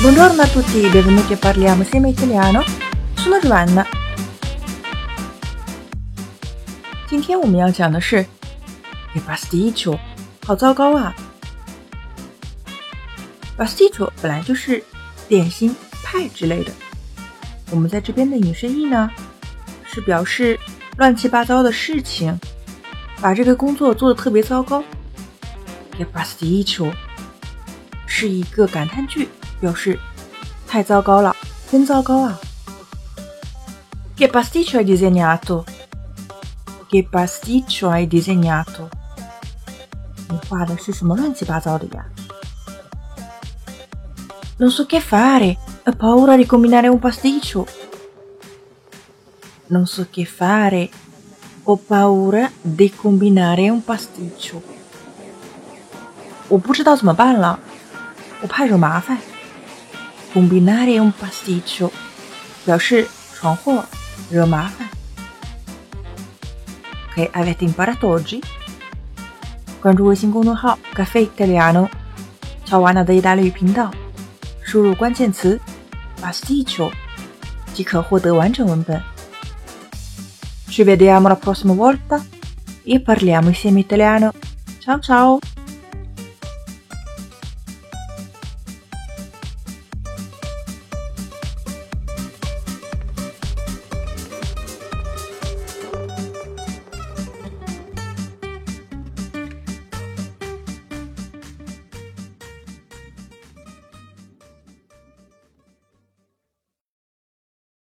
Buongiorno a tutti, benvenuti a Parliamo insieme italiano. Sono Joanna. 今天我们要讲的是 che pasticcio，好糟糕啊！pasticcio 本来就是点心、派之类的，我们在这边的引申义呢，是表示乱七八糟的事情，把这个工作做得特别糟糕。che pasticcio 是一个感叹句，表示太糟糕了，真糟糕啊！che pasticcio hai disegnato？Che pasticcio hai disegnato？你画的是什么乱七八糟的呀？Non so che fare, ho paura di combinare un pasticcio. Non so che fare, ho paura di combinare un pasticcio. 我不知道怎么办了，我怕惹麻烦。 Combinare un pasticcio 表示闯祸、惹麻烦。che avete imparato oggi？关注微信公众号“ Caffè Italiano”，乔瓦纳的意大利语频道，输入关键词 “pasticcio” 即可获得完整文本。Ci vediamo la prossima volta e parliamo insieme italiano. Ciao ciao!